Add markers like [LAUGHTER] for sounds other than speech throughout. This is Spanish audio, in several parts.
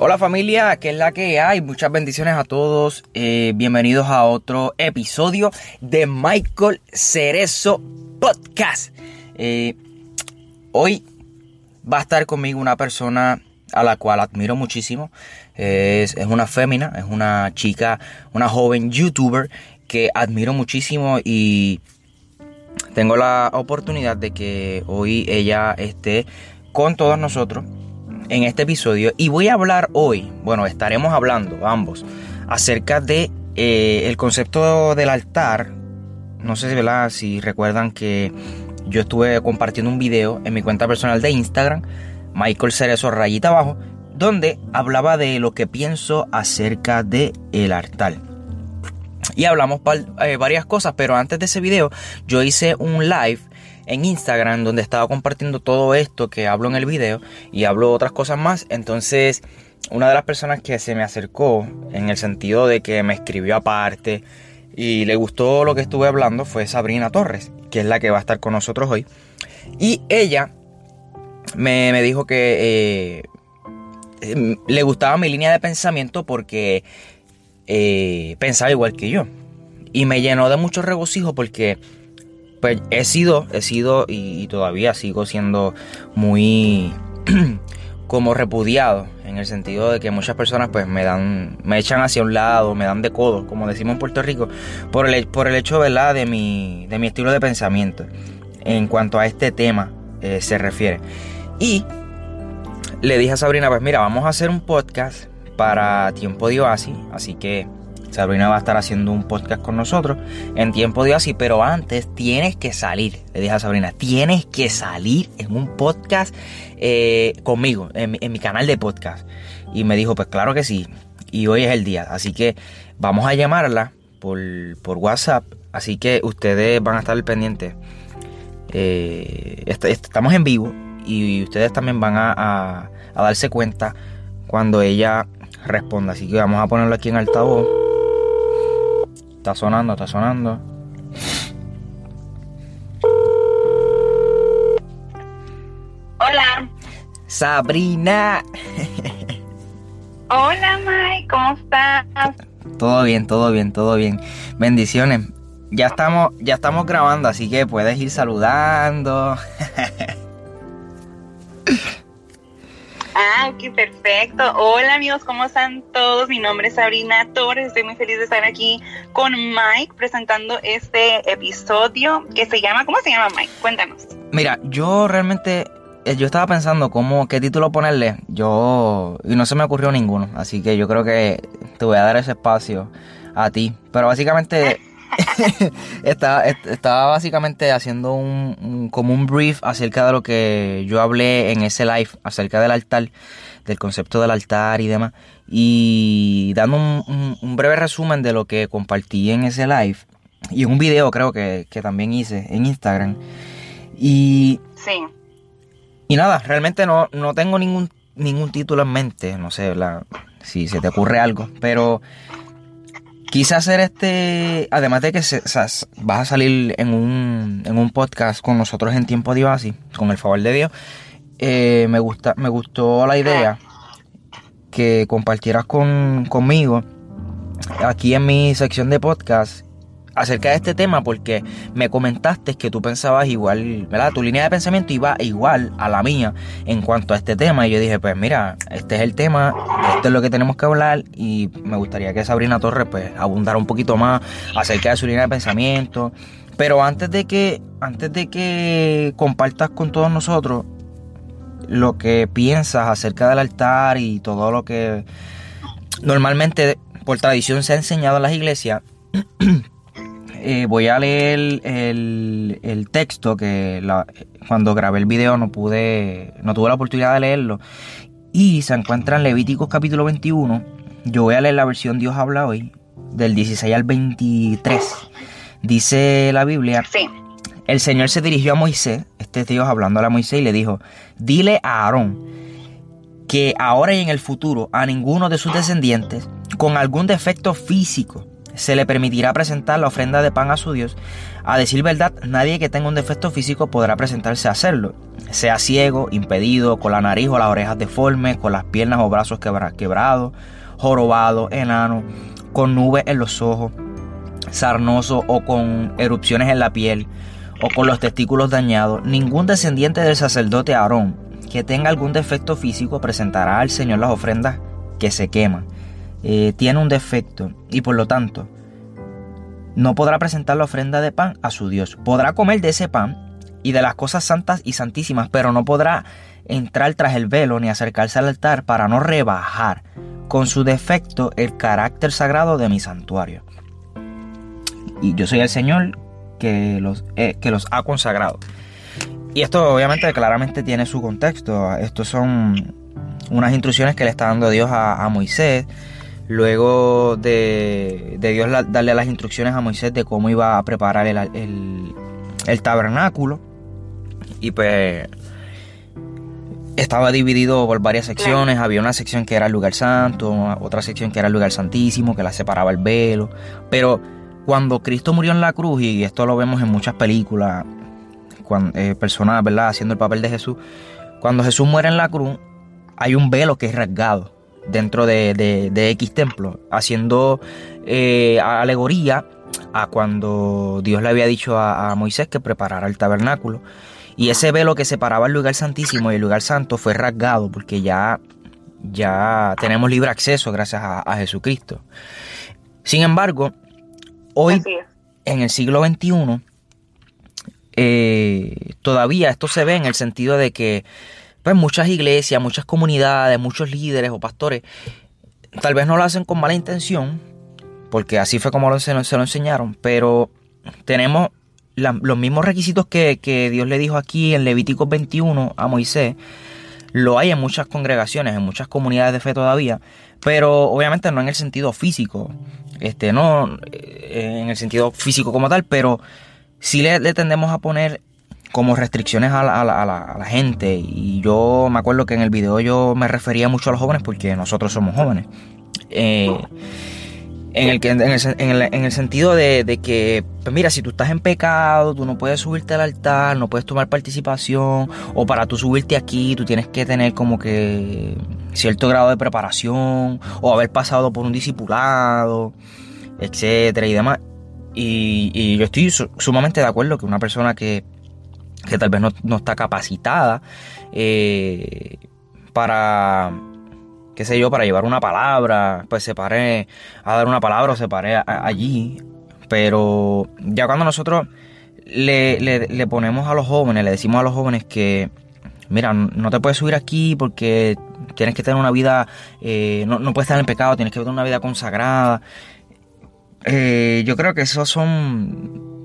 Hola familia, ¿qué es la que hay? Muchas bendiciones a todos. Eh, bienvenidos a otro episodio de Michael Cerezo Podcast. Eh, hoy va a estar conmigo una persona a la cual admiro muchísimo. Es, es una fémina, es una chica, una joven youtuber que admiro muchísimo y tengo la oportunidad de que hoy ella esté con todos nosotros en este episodio y voy a hablar hoy, bueno, estaremos hablando ambos acerca de eh, el concepto del altar. No sé si recuerdan que yo estuve compartiendo un video en mi cuenta personal de Instagram, Michael Cerezo rayita abajo, donde hablaba de lo que pienso acerca de el altar. Y hablamos eh, varias cosas, pero antes de ese video yo hice un live en Instagram donde estaba compartiendo todo esto que hablo en el video y hablo otras cosas más. Entonces, una de las personas que se me acercó en el sentido de que me escribió aparte y le gustó lo que estuve hablando fue Sabrina Torres, que es la que va a estar con nosotros hoy. Y ella me, dijo que eh, em, le gustaba mi línea de pensamiento porque eh, pensaba igual que yo. Y me llenó de mucho regocijo porque pues he sido, he sido y, todavía sigo siendo muy [CLEARS THROAT] como repudiado en el sentido de que muchas personas pues me dan, me echan hacia un lado, me dan de codo, como decimos en Puerto Rico, por el, por el hecho ¿verdad? de mi, de mi estilo de pensamiento en cuanto a este tema eh, se refiere. Y le dije a Sabrina, pues mira, vamos a hacer un podcast para Tiempo de Oasis, así que Sabrina va a estar haciendo un podcast con nosotros en tiempo de así, pero antes tienes que salir. Le dije a Sabrina, tienes que salir en un podcast eh, conmigo, en, mi canal de podcast. Y me dijo, pues claro que sí. Y hoy es el día. Así que vamos a llamarla por, WhatsApp. Así que ustedes van a estar pendientes. Eh, estamos en vivo y ustedes también van a darse cuenta cuando ella responda. Así que vamos a ponerlo aquí en altavoz. Está sonando, está sonando. Hola. Sabrina. Hola, Mike, ¿cómo estás? Todo bien, todo bien, todo bien. Bendiciones. Ya estamos, ya estamos grabando, así que puedes ir saludando. [LAUGHS] Ah, ok, perfecto. Hola amigos, ¿cómo están todos? Mi nombre es Sabrina Torres, estoy muy feliz de estar aquí con Mike presentando este episodio que se llama, ¿cómo se llama Mike? Cuéntanos. Mira, yo realmente, eh, yo estaba pensando cómo, qué título ponerle, yo, y no se me ocurrió ninguno, así que yo creo que te voy a dar ese espacio a ti. Pero básicamente [LAUGHS] estaba, estaba, básicamente haciendo un, como un brief acerca de lo que yo hablé en ese live, acerca del altar, del concepto del altar y demás. Y dando un, breve resumen de lo que compartí en ese live. Y un video creo que, también hice en Instagram. Y... Sí. Y nada, realmente no, no tengo ningún, ningún título en mente. No sé si se te ocurre algo. Pero quise hacer este, además de que vas a salir en un, en un podcast con nosotros en tiempo de así, con el favor de Dios, eh, me, gusta, me gustó la idea que compartieras con, conmigo aquí en mi sección de podcast acerca de este tema porque me comentaste que tú pensabas igual, ¿verdad? Tu línea de pensamiento iba igual a la mía en cuanto a este tema y yo dije, pues mira, este es el tema, esto es lo que tenemos que hablar y me gustaría que Sabrina Torres pues abundara un poquito más acerca de su línea de pensamiento. Pero antes de que antes de que compartas con todos nosotros lo que piensas acerca del altar y todo lo que normalmente por tradición se ha enseñado en las iglesias [CLEARS THROAT] Eh, voy a leer el, texto que cuando grabé el video no pude, no tuve la oportunidad de leerlo. Y se encuentra en Levíticos capítulo 21. Yo voy a leer la versión Dios habla hoy, del 16 al 23. Dice la Biblia. El Señor se dirigió a Moisés, este Dios hablando a Moisés, y le dijo: Dile a Aarón que ahora y en el futuro a ninguno de sus descendientes con algún defecto físico se le permitirá presentar la ofrenda de pan a su Dios. A decir verdad, nadie que tenga un defecto físico podrá presentarse a hacerlo. Sea ciego, impedido, con la nariz o las orejas deformes, con las piernas o brazos quebrados, jorobado, enano, con nubes en los ojos, sarnoso o con erupciones en la piel, o con los testículos dañados. Ningún descendiente del sacerdote Aarón que tenga algún defecto físico presentará al Señor las ofrendas que se queman. Eh, tiene un defecto y por lo tanto no podrá presentar la ofrenda de pan a su Dios. Podrá comer de ese pan y de las cosas santas y santísimas, pero no podrá entrar tras el velo ni acercarse al altar para no rebajar con su defecto el carácter sagrado de mi santuario. Y yo soy el Señor que los, eh, que los ha consagrado. Y esto obviamente claramente tiene su contexto. Estos son unas instrucciones que le está dando Dios a Moisés Luego de, Dios darle las instrucciones a Moisés de cómo iba a preparar el, tabernáculo. Y pues estaba dividido por varias secciones. Había una sección que era el lugar santo, otra sección que era el lugar santísimo, que la separaba el velo. Pero cuando Cristo murió en la cruz, y esto lo vemos en muchas películas, cuando, eh, personas, ¿verdad?, haciendo el papel de Jesús. Cuando Jesús muere en la cruz, hay un velo que es rasgado dentro de, X templo, haciendo eh, alegoría a cuando Dios le había dicho a, Moisés que preparara el tabernáculo. Y ese velo que separaba el lugar santísimo y el lugar santo fue rasgado porque ya, ya tenemos libre acceso gracias a, Jesucristo. Sin embargo, hoy en el siglo XXI, eh, todavía esto se ve en el sentido de que pues muchas iglesias, muchas comunidades, muchos líderes o pastores, tal vez no lo hacen con mala intención, porque así fue como se, lo enseñaron, pero tenemos los mismos requisitos que, Dios le dijo aquí en Levítico 21 a Moisés, lo hay en muchas congregaciones, en muchas comunidades de fe todavía, pero obviamente no en el sentido físico, este, no eh, en el sentido físico como tal, pero sí le tendemos a poner como restricciones a la, gente. Y yo me acuerdo que en el video yo me refería mucho a los jóvenes porque nosotros somos jóvenes. Eh, en, el, en, en, el, sentido de, que, pues mira, si tú estás en pecado, tú no puedes subirte al altar, no puedes tomar participación, o para tú subirte aquí, tú tienes que tener como que cierto grado de preparación, o haber pasado por un discipulado, etcétera y demás. Y yo estoy sumamente de acuerdo que una persona que que tal vez no, está capacitada eh, para, qué sé yo, para llevar una palabra, pues se pare a dar una palabra o se pare allí. Pero ya cuando nosotros le, ponemos a los jóvenes, le decimos a los jóvenes que, mira, no te puedes subir aquí porque tienes que tener una vida, eh, no, puedes estar en pecado, tienes que tener una vida consagrada. Eh, yo creo que esos son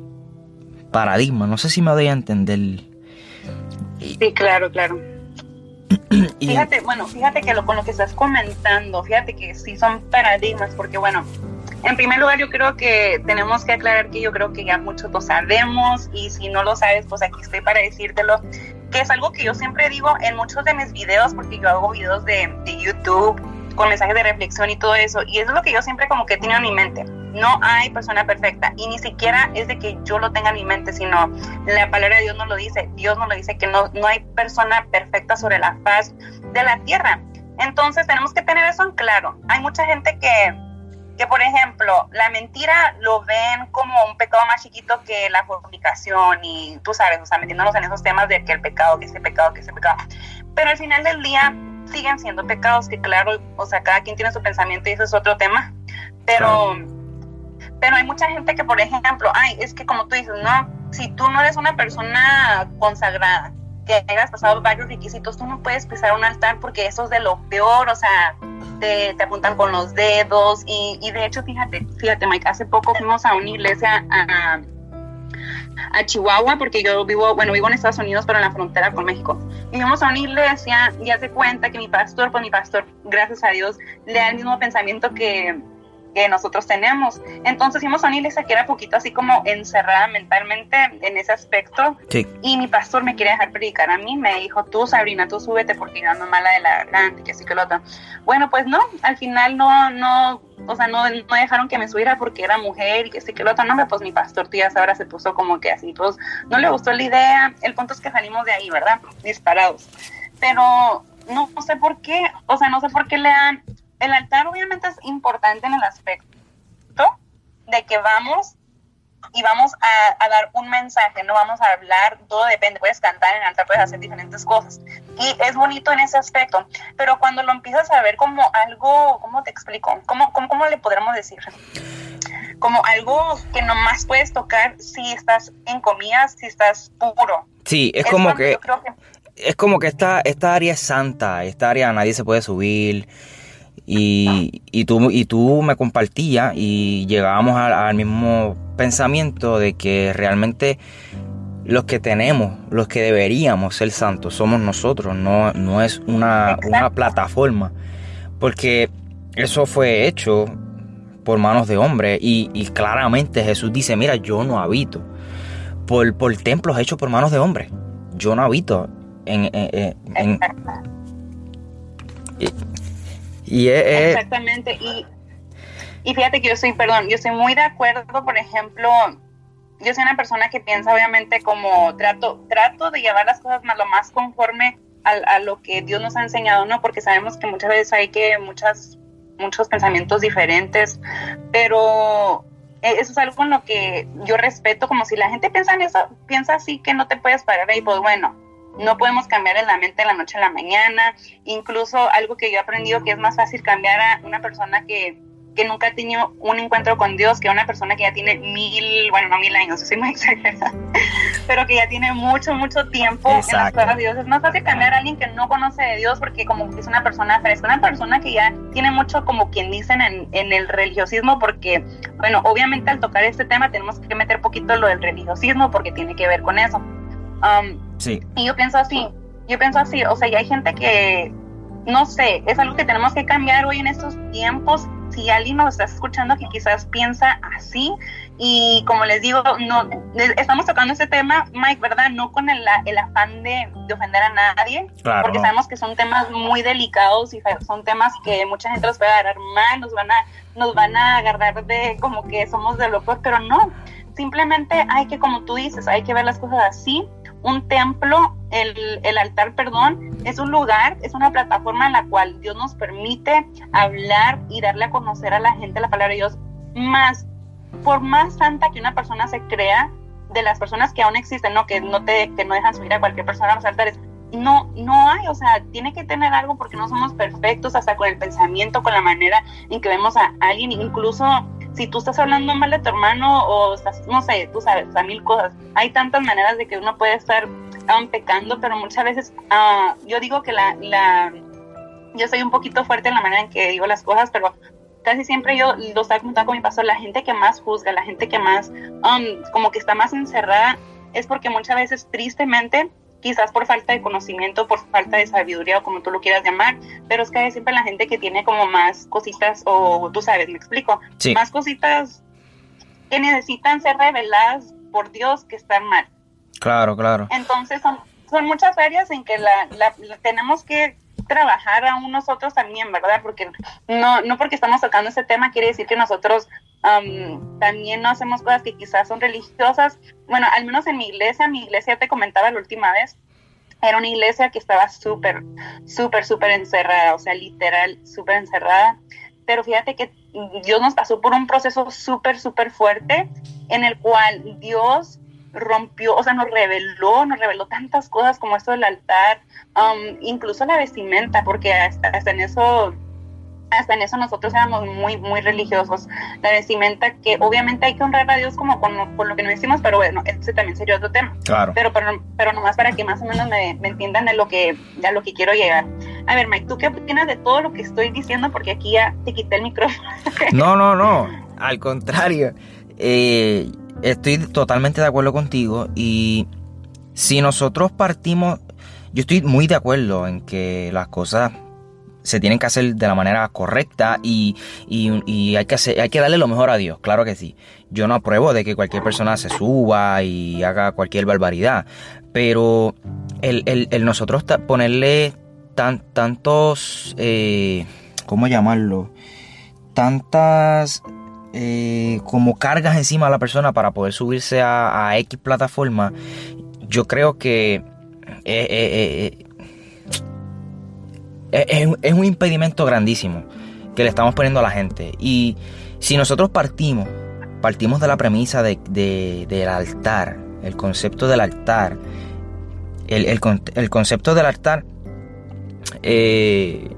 paradigma. No sé si me doy a entender. Sí, claro, claro. [CLEARS THROAT] fíjate, bueno, fíjate que lo, con lo que estás comentando, fíjate que sí son paradigmas, porque bueno, en primer lugar yo creo que tenemos que aclarar que yo creo que ya muchos lo sabemos y si no lo sabes, pues aquí estoy para decírtelo, que es algo que yo siempre digo en muchos de mis videos, porque yo hago videos de, de YouTube con mensajes de reflexión y todo eso. Y eso es lo que yo siempre como que tengo en mi mente. No hay persona perfecta y ni siquiera es de que yo lo tenga en mi mente, sino la palabra de Dios nos lo dice. Dios nos lo dice que no, no hay persona perfecta sobre la faz de la tierra. Entonces tenemos que tener eso en claro. Hay mucha gente que, que por ejemplo, la mentira lo ven como un pecado más chiquito que la fornicación y tú sabes, o sea, metiéndonos en esos temas de que el pecado, que ese pecado, que ese pecado. Pero al final del día siguen siendo pecados, que claro, o sea, cada quien tiene su pensamiento y eso es otro tema, pero, pero hay mucha gente que, por ejemplo, ay, es que como tú dices, no, si tú no eres una persona consagrada, que hayas pasado varios requisitos, tú no puedes pisar un altar porque eso es de lo peor, o sea, te, te apuntan con los dedos y, y, de hecho, fíjate, fíjate, Mike, hace poco fuimos a una iglesia a a Chihuahua, porque yo vivo, bueno, vivo en Estados Unidos, pero en la frontera con México. Y vamos a una iglesia y hace cuenta que mi pastor, pues mi pastor, gracias a Dios, le da el mismo pensamiento que, que nosotros tenemos. Entonces fuimos a una iglesia que era poquito así como encerrada mentalmente en ese aspecto. Y mi pastor me quiere dejar predicar a mí. Me dijo, tú Sabrina, tú súbete porque yo ando mala de la garganta, que así que lo otro. Bueno, pues no, al final no, no, o sea, no, no dejaron que me subiera porque era mujer y que sí que lo otro. No, pues mi pastor, tía ahora se puso como que así, pues no le gustó la idea. El punto es que salimos de ahí, ¿verdad? Disparados. Pero no, no sé por qué, o sea, no sé por qué le dan el altar obviamente es importante en el aspecto de que vamos y vamos a, dar un mensaje, no vamos a hablar, todo depende, puedes cantar en el altar, puedes hacer diferentes cosas. Y es bonito en ese aspecto, pero cuando lo empiezas a ver como algo, ¿cómo te explico? ¿Cómo, cómo, cómo le podremos decir? Como algo que nomás puedes tocar si estás en comidas, si estás puro. Sí, es, como que, Es como que esta, esta área es santa, esta área nadie se puede subir y, y, tú, y tú me compartías y llegábamos al, mismo pensamiento de que realmente los que tenemos, los que deberíamos ser santos, somos nosotros, no, no es una, una plataforma. Porque eso fue hecho por manos de hombres y, y, claramente Jesús dice, mira, yo no habito por, por templos hechos por manos de hombres. Yo no habito en... en, en, Exactamente. Y, y fíjate que yo soy, perdón, yo estoy muy de acuerdo, por ejemplo, yo soy una persona que piensa obviamente como trato, trato de llevar las cosas más lo más conforme a, lo que Dios nos ha enseñado, ¿no? Porque sabemos que muchas veces hay que muchas, muchos pensamientos diferentes, pero e, eso es algo con lo que yo respeto, como si la gente piensa en eso, piensa así que no te puedes parar ahí, pues bueno, no podemos cambiar en la mente de la noche a la mañana. Incluso algo que yo he aprendido que es más fácil cambiar a una persona que, que nunca ha tenido un encuentro con Dios que a una persona que ya tiene mil, bueno, no mil años, [LAUGHS] soy muy exagerada, pero que ya tiene mucho, mucho tiempo en las cosas de Dios. Es más fácil cambiar a alguien que no conoce de Dios porque como que es una persona fresca, una persona que ya tiene mucho, como quien dicen, en, en el religiosismo, porque, bueno, obviamente al tocar este tema tenemos que meter poquito lo del religiosismo porque tiene que ver con eso. Um, sí. Y yo pienso así, yo pienso así, o sea, y hay gente que, no sé, es algo que tenemos que cambiar hoy en estos tiempos. Si alguien nos está escuchando que quizás piensa así, y como les digo, no estamos tocando este tema, Mike, ¿verdad? No con el, el afán de, ofender a nadie, porque sabemos que son temas muy delicados y son temas que mucha gente los puede agarrar mal, nos van a, nos van a agarrar de como que somos de locos, pero no. Simplemente hay que, como tú dices, hay que ver las cosas así un templo, el, el, altar, perdón, es un lugar, es una plataforma en la cual Dios nos permite hablar y darle a conocer a la gente la palabra de Dios. Más, por más santa que una persona se crea, de las personas que aún existen, ¿no? Que no te, que no dejan subir a cualquier persona a los altares, no, no hay, o sea, tiene que tener algo porque no somos perfectos hasta con el pensamiento, con la manera en que vemos a alguien, incluso si tú estás hablando mal de tu hermano o estás, no sé, tú sabes, o mil cosas. Hay tantas maneras de que uno puede estar um, pecando, pero muchas veces uh, yo digo que la, la, yo soy un poquito fuerte en la manera en que digo las cosas, pero casi siempre yo lo estaba comentando con mi pastor, la gente que más juzga, la gente que más, um, como que está más encerrada, es porque muchas veces tristemente quizás por falta de conocimiento, por falta de sabiduría o como tú lo quieras llamar, pero es que hay siempre la gente que tiene como más cositas, o tú sabes, me explico, más cositas que necesitan ser reveladas por Dios que están mal. Claro, claro. Entonces son, son muchas áreas en que la, la, tenemos que trabajar aún nosotros también, ¿verdad? Porque no, no porque estamos tocando este tema quiere decir que nosotros también no hacemos cosas que quizás son religiosas. Bueno, al menos en mi iglesia, mi iglesia te comentaba la última vez, era una iglesia que estaba súper, súper, súper encerrada, o sea, literal, súper encerrada. Pero fíjate que Dios nos pasó por un proceso súper, súper fuerte en el cual Dios rompió, o sea, nos reveló, nos reveló tantas cosas como esto del altar, incluso la vestimenta, porque hasta, hasta en eso hasta en eso nosotros éramos muy, muy religiosos. La vestimenta, que obviamente hay que honrar a Dios como con, lo que nos decimos, pero bueno, ese también sería otro tema. Claro. Pero, pero, pero nomás para que más o menos me, entiendan de lo, que, de lo que quiero llegar. A ver, Mike, ¿tú qué opinas de todo lo que estoy diciendo? Porque aquí ya te quité el micrófono. no, no, no. Al contrario. Eh, estoy totalmente de acuerdo contigo y si nosotros partimos, yo estoy muy de acuerdo en que las cosas se tienen que hacer de la manera correcta y, hay, que hay que darle lo mejor a Dios, claro que sí. Yo no apruebo de que cualquier persona se suba y haga cualquier barbaridad, pero el, nosotros ponerle tan, tantos, eh, ¿cómo llamarlo? Tantas eh, como cargas encima a la persona para poder subirse a, X plataforma, yo creo que eh, es, un impedimento grandísimo que le estamos poniendo a la gente. Y si nosotros partimos, partimos de la premisa de, del altar, el concepto del altar, el, concepto del altar, eh,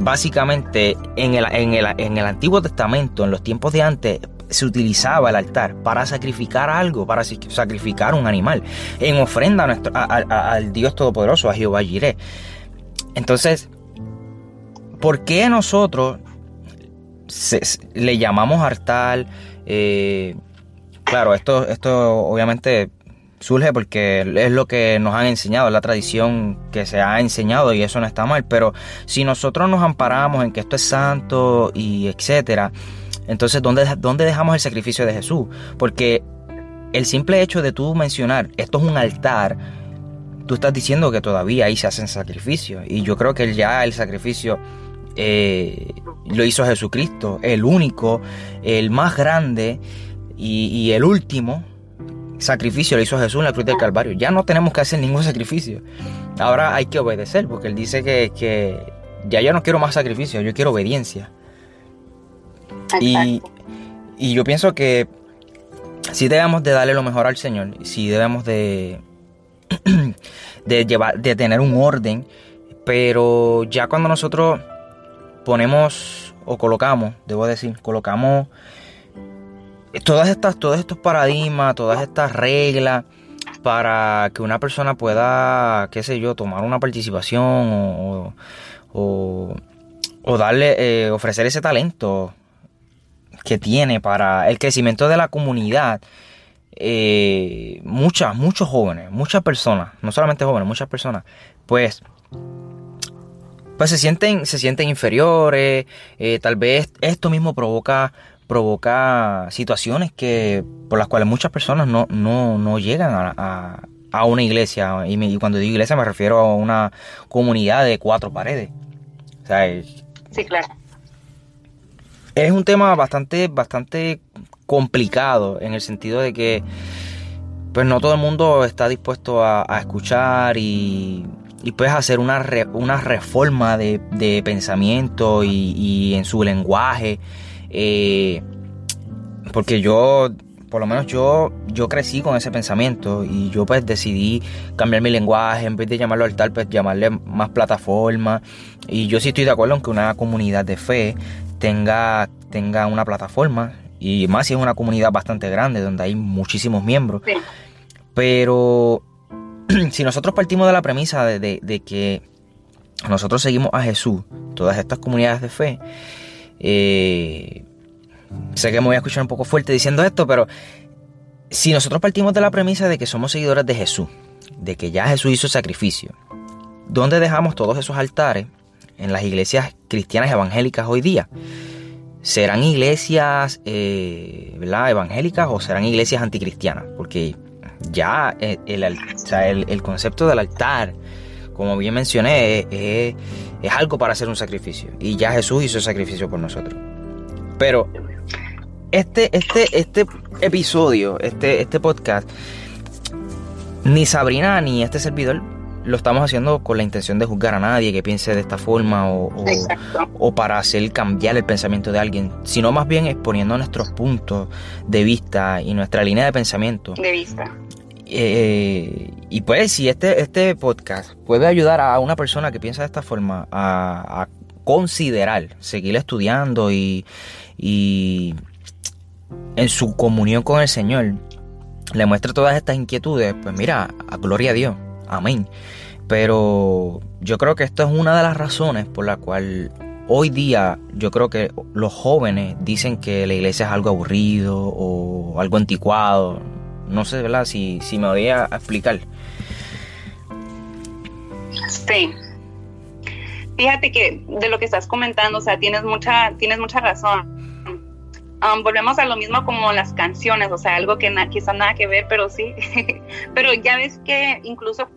básicamente en el, en, el, Antiguo Testamento, en los tiempos de antes, se utilizaba el altar para sacrificar algo, para sacrificar un animal, en ofrenda nuestro, al Dios Todopoderoso, a Jehová Jireh. Entonces, ¿por qué nosotros le llamamos hartal? Eh, claro, esto, esto obviamente surge porque es lo que nos han enseñado, es la tradición que se ha enseñado y eso no está mal, pero si nosotros nos amparamos en que esto es santo y etcétera, entonces ¿dónde, ¿dónde dejamos el sacrificio de Jesús? Porque el simple hecho de tú mencionar esto es un altar, tú estás diciendo que todavía ahí se hacen sacrificios. Y yo creo que ya el sacrificio eh, lo hizo Jesucristo, el único, el más grande y, el último sacrificio lo hizo Jesús en la cruz del Calvario. Ya no tenemos que hacer ningún sacrificio. Ahora hay que obedecer, porque Él dice que, que ya yo no quiero más sacrificio, yo quiero obediencia. Y, y, yo pienso que sí debemos de darle lo mejor al Señor, sí debemos de, [CLEARS THROAT] de, llevar, de tener un orden, pero ya cuando nosotros ponemos o colocamos, debo decir, colocamos todas estas, todos estos paradigmas, todas estas reglas para que una persona pueda, qué sé yo, tomar una participación o, o, darle, eh, ofrecer ese talento que tiene para el crecimiento de la comunidad eh, muchas, muchos jóvenes, muchas personas, no solamente jóvenes, muchas personas, pues, pues se sienten, se sienten inferiores, eh, tal vez esto mismo provoca, provoca situaciones que, por las cuales muchas personas no, no, llegan a, a, una iglesia, y, cuando digo iglesia me refiero a una comunidad de cuatro paredes. sí, claro. Es un tema bastante, bastante complicado en el sentido de que pues no todo el mundo está dispuesto a, escuchar y, y pues hacer una, una reforma de, pensamiento y, en su lenguaje. Eh, porque yo, por lo menos yo, yo crecí con ese pensamiento y yo pues decidí cambiar mi lenguaje, en vez de llamarlo altar, pues llamarle más plataforma. Y yo sí estoy de acuerdo en que una comunidad de fe tenga, tenga una plataforma y más si es una comunidad bastante grande donde hay muchísimos miembros. Pero [CLEARS THROAT] si nosotros partimos de la premisa de, que nosotros seguimos a Jesús, todas estas comunidades de fe, eh, sé que me voy a escuchar un poco fuerte diciendo esto, pero si nosotros partimos de la premisa de que somos seguidores de Jesús, de que ya Jesús hizo sacrificio, ¿dónde dejamos todos esos altares en las iglesias cristianas evangélicas hoy día? ¿Serán iglesias eh, evangélicas o serán iglesias anticristianas? Porque ya el, el, concepto del altar, como bien mencioné, es, algo para hacer un sacrificio. Y ya Jesús hizo sacrificio por nosotros. Pero este, este, este episodio, este, este podcast, ni Sabrina ni este servidor lo estamos haciendo con la intención de juzgar a nadie que piense de esta forma o, o, para hacer cambiar el pensamiento de alguien, sino más bien exponiendo nuestros puntos de vista y nuestra línea de pensamiento. De vista. Eh, y pues si este, este podcast puede ayudar a una persona que piensa de esta forma a, considerar seguir estudiando y, y en su comunión con el Señor le muestre todas estas inquietudes, pues mira, a gloria a Dios. Amén. Pero yo creo que esto es una de las razones por la cual hoy día yo creo que los jóvenes dicen que la iglesia es algo aburrido o algo anticuado. No sé, ¿verdad? Si, si me voy explicar. Sí. fíjate que de lo que estás comentando, o sea, tienes mucha, tienes mucha razón. Um, volvemos a lo mismo como las canciones, o sea, algo que quizás nada que ver, pero sí. [LAUGHS] pero ya ves que incluso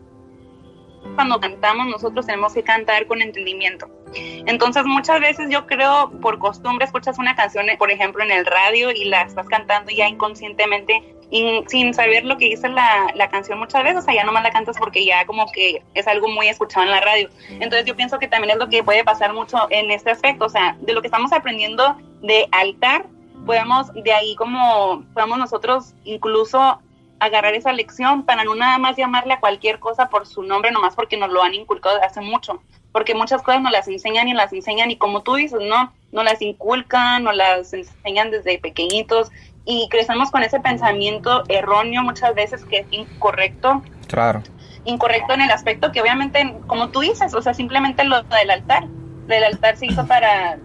cuando cantamos nosotros tenemos que cantar con entendimiento. Entonces muchas veces yo creo por costumbre escuchas una canción, por ejemplo, en el radio y la estás cantando ya inconscientemente y sin saber lo que dice la, la, canción muchas veces, o sea, ya nomás la cantas porque ya como que es algo muy escuchado en la radio. Entonces yo pienso que también es lo que puede pasar mucho en este aspecto, o sea, de lo que estamos aprendiendo de altar, podemos de ahí como, podemos nosotros incluso agarrar esa lección para no nada más llamarle a cualquier cosa por su nombre, nomás porque nos lo han inculcado desde hace mucho, porque muchas cosas nos las enseñan y las enseñan y como tú dices, no, no las inculcan, no las enseñan desde pequeñitos y crecemos con ese pensamiento erróneo muchas veces que es incorrecto. Claro. Incorrecto en el aspecto que obviamente, como tú dices, o sea, simplemente lo del altar. Del altar se hizo para,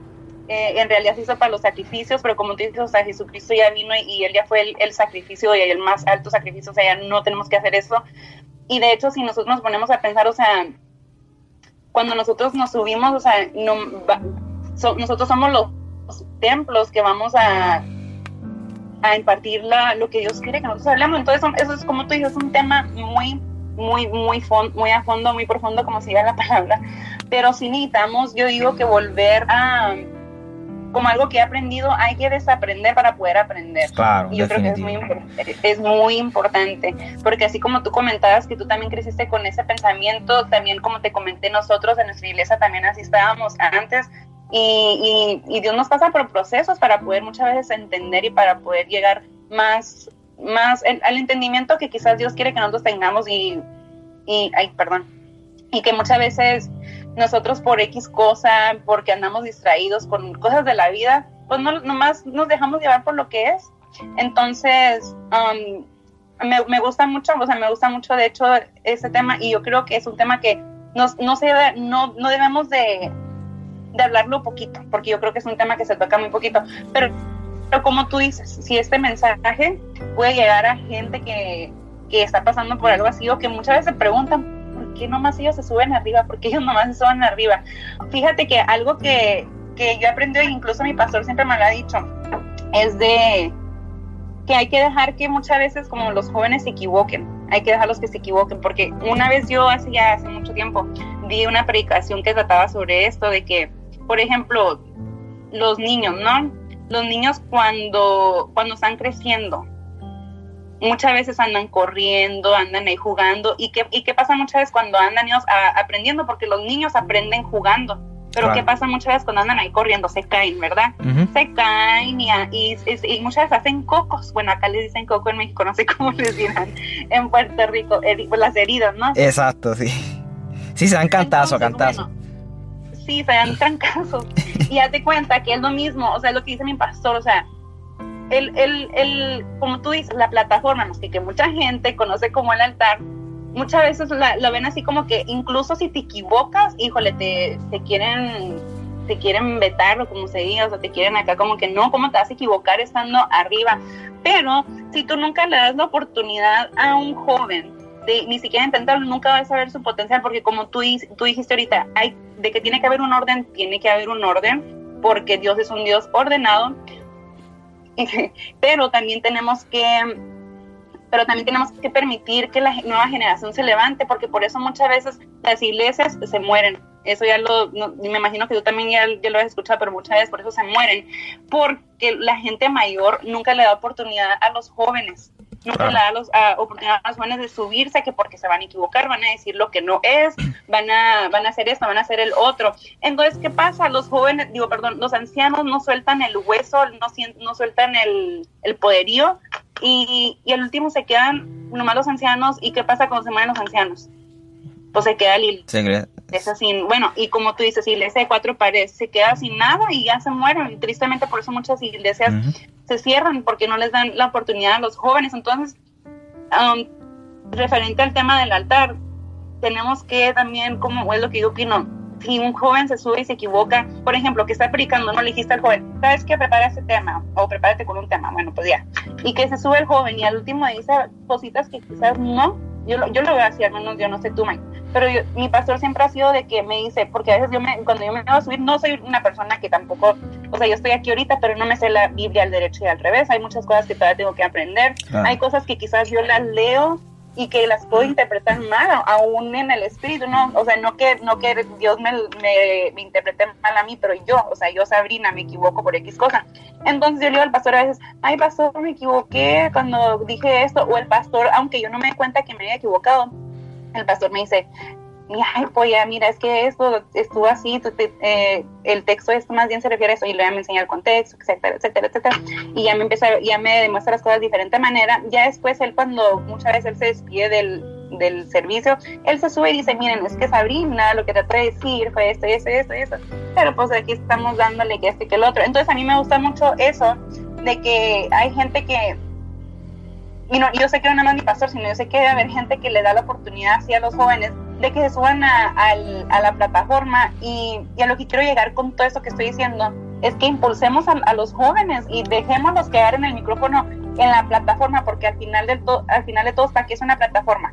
eh, en realidad se hizo para los sacrificios, pero como tú dices, o sea, Jesucristo ya vino y, él ya fue el, sacrificio y el más alto sacrificio, o sea, ya no tenemos que hacer eso. Y de hecho, si nosotros nos ponemos a pensar, o sea, cuando nosotros nos subimos, o sea, no, nosotros somos los templos que vamos a a impartir lo que Dios quiere que nosotros hablemos. Entonces, eso es como tú dices, es un tema muy, muy, muy, muy a fondo, muy profundo, como se diga la palabra. Pero si necesitamos, yo digo que volver a, como algo que he aprendido, hay que desaprender para poder aprender. Claro, y yo creo que es muy, es muy importante, porque así como tú comentabas que tú también creciste con ese pensamiento, también como te comenté nosotros en nuestra iglesia también así estábamos antes, y, Dios nos pasa por procesos para poder muchas veces entender y para poder llegar más, más al entendimiento que quizás Dios quiere que nosotros tengamos y, y, ay, perdón, y que muchas veces nosotros por X cosa, porque andamos distraídos con cosas de la vida, pues no, nomás nos dejamos llevar por lo que es. Entonces, um, me, me, gusta mucho, o sea, me gusta mucho de hecho ese tema y yo creo que es un tema que nos, no, se, no, no debemos de, de hablarlo poquito, porque yo creo que es un tema que se toca muy poquito. Pero, pero como tú dices, si este mensaje puede llegar a gente que, que está pasando por algo así o que muchas veces se preguntan, ¿por qué nomás ellos se suben arriba? ¿Por qué ellos nomás se suben arriba? Fíjate que algo que, que yo aprendí, incluso mi pastor siempre me lo ha dicho, es de que hay que dejar que muchas veces como los jóvenes se equivoquen, hay que dejarlos que se equivoquen, porque una vez yo hace ya hace mucho tiempo vi una predicación que trataba sobre esto, de que por ejemplo, los niños, ¿no? Los niños cuando, cuando están creciendo, muchas veces andan corriendo, andan ahí jugando. ¿Y qué, y qué pasa muchas veces cuando andan ellos aprendiendo? Porque los niños aprenden jugando. Pero ¿qué pasa muchas veces cuando andan ahí corriendo? Se caen, ¿verdad? Se caen y, y, muchas veces hacen cocos. Bueno, acá les dicen coco en México, no sé cómo les dirán en Puerto Rico, las heridas, ¿no? Exacto, sí. Sí, se dan cantazo, cantazo sí, se dan trancazos. Y hazte cuenta que es lo mismo, o sea, lo que dice mi pastor, o sea, el, el, el, como tú dices, la plataforma, que, que mucha gente conoce como el altar, muchas veces lo ven así como que incluso si te equivocas, híjole, te, te quieren te quieren vetar o como se diga, o sea, te quieren acá como que no, ¿cómo te vas a equivocar estando arriba? Pero si tú nunca le das la oportunidad a un joven ni siquiera intentarlo, nunca vas a ver su potencial, porque como tú, tú dijiste ahorita, hay, de que tiene que haber un orden, tiene que haber un orden, porque Dios es un Dios ordenado, [LAUGHS] pero también tenemos que pero también tenemos que permitir que la nueva generación se levante, porque por eso muchas veces las iglesias se mueren. Eso ya lo, me imagino que tú también ya, ya, lo has escuchado, pero muchas veces por eso se mueren, porque la gente mayor nunca le da oportunidad a los jóvenes nunca le da los, oportunidades a los jóvenes de subirse, que porque se van a equivocar, van a decir lo que no es, van a, van a hacer esto, van a hacer el otro. Entonces, ¿qué pasa? Los jóvenes, digo, perdón, los ancianos no sueltan el hueso, no, no sueltan el, el poderío y, y al último se quedan nomás los ancianos. ¿Y qué pasa cuando se mueren los ancianos? Pues se queda el, es así, bueno, y como tú dices, iglesia de cuatro paredes, se queda sin nada y ya se mueren. Y tristemente por eso muchas iglesias se cierran porque no les dan la oportunidad a los jóvenes. Entonces, um, referente al tema del altar, tenemos que también, como es lo que yo opino, si un joven se sube y se equivoca, por ejemplo, que está predicando, no le dijiste al joven, ¿sabes qué? Prepara ese tema o prepárate con un tema, bueno, pues ya. Y que se sube el joven y al último dice cositas que quizás no, yo lo, yo lo veo así, al menos yo no sé tú, Mike pero mi pastor siempre ha sido de que me dice, porque a veces yo me, cuando yo me voy a subir, no soy una persona que tampoco, o sea, yo estoy aquí ahorita, pero no me sé la Biblia al derecho y al revés, hay muchas cosas que todavía tengo que aprender, hay cosas que quizás yo las leo y que las puedo interpretar mal, aún en el espíritu, ¿no? O sea, no que, no que Dios me, me, interprete mal a mí, pero yo, o sea, yo, Sabrina, me equivoco por X cosa. Entonces yo le digo al pastor a veces, ay, pastor, me equivoqué cuando dije esto, o el pastor, aunque yo no me dé cuenta que me haya equivocado, el pastor me dice, ay, pues ya, mira, es que esto estuvo así, eh, el texto esto más bien se refiere a eso, y luego me enseña el contexto, etcétera, etcétera, etcétera, y ya me empieza, ya me demuestra las cosas de diferente manera, ya después él cuando muchas veces él se despide del, del servicio, él se sube y dice, miren, es que Sabrina lo que traté de decir fue esto, esto, esto, esto, pero pues aquí estamos dándole que este y que el otro, entonces a mí me gusta mucho eso, de que hay gente que y no, yo sé que no nada más mi pastor, sino yo sé que debe haber gente que le da la oportunidad así a los jóvenes de que se suban a, a, la plataforma y, a lo que quiero llegar con todo esto que estoy diciendo es que impulsemos a, los jóvenes y dejémoslos quedar en el micrófono en la plataforma porque al final, del al final de todo está que es una plataforma.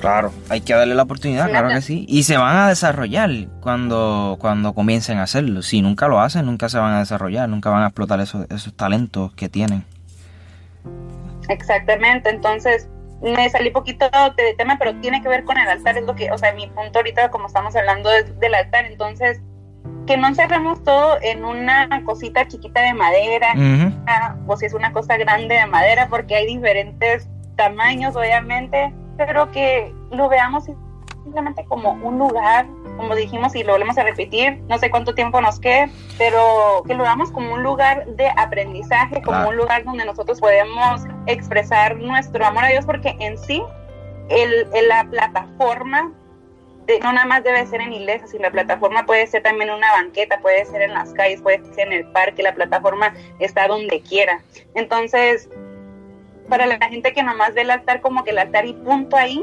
Claro, hay que darle la oportunidad, claro que sí. Y se van a desarrollar cuando, cuando comiencen a hacerlo. Si nunca lo hacen, nunca se van a desarrollar, nunca van a explotar esos, esos talentos que tienen. Exactamente, entonces me salí poquito de tema, pero tiene que ver con el altar, es lo que, o sea, mi punto ahorita como estamos hablando del altar, entonces que no encerremos todo en una cosita chiquita de madera, o si es una cosa grande de madera, porque hay diferentes tamaños, obviamente, pero que lo veamos simplemente como un lugar como dijimos y lo volvemos a repetir, no sé cuánto tiempo nos quede, pero que lo veamos como un lugar de aprendizaje, como un lugar donde nosotros podemos expresar nuestro amor a Dios, porque en sí el, la plataforma de, no nada más debe ser en iglesia, sino la plataforma puede ser también una banqueta, puede ser en las calles, puede ser en el parque, la plataforma está donde quiera. Entonces, para la gente que nomás ve el altar como que el altar y punto ahí,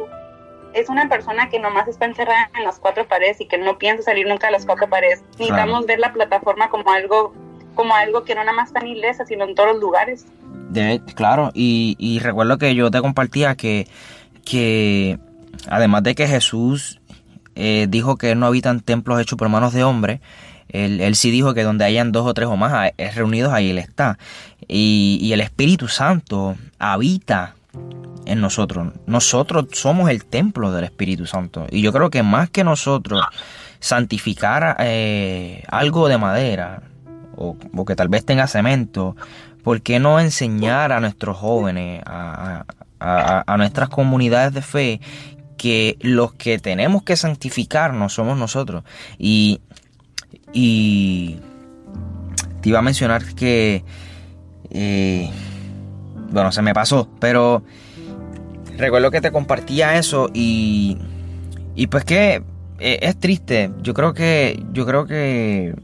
es una persona que nomás está encerrada en las cuatro paredes y que no piensa salir nunca a las cuatro paredes. Necesitamos ver la plataforma como algo, como algo que no nada más está en iglesia, sino en todos los lugares. De, claro, y, recuerdo que yo te compartía que, que además de que Jesús eh, dijo que no habitan templos hechos por manos de hombres, él, él, sí dijo que donde hayan dos o tres o más reunidos, ahí Él está. Y, y el Espíritu Santo habita en nosotros. Nosotros somos el templo del Espíritu Santo. Y yo creo que más que nosotros santificar eh, algo de madera o, que tal vez tenga cemento, ¿por qué no enseñar a nuestros jóvenes, a, nuestras comunidades de fe, que los que tenemos que santificarnos somos nosotros? Y, y te iba a mencionar que... Eh, bueno, se me pasó, pero recuerdo que te compartía eso y, y pues que eh, es triste. Yo creo que, yo creo que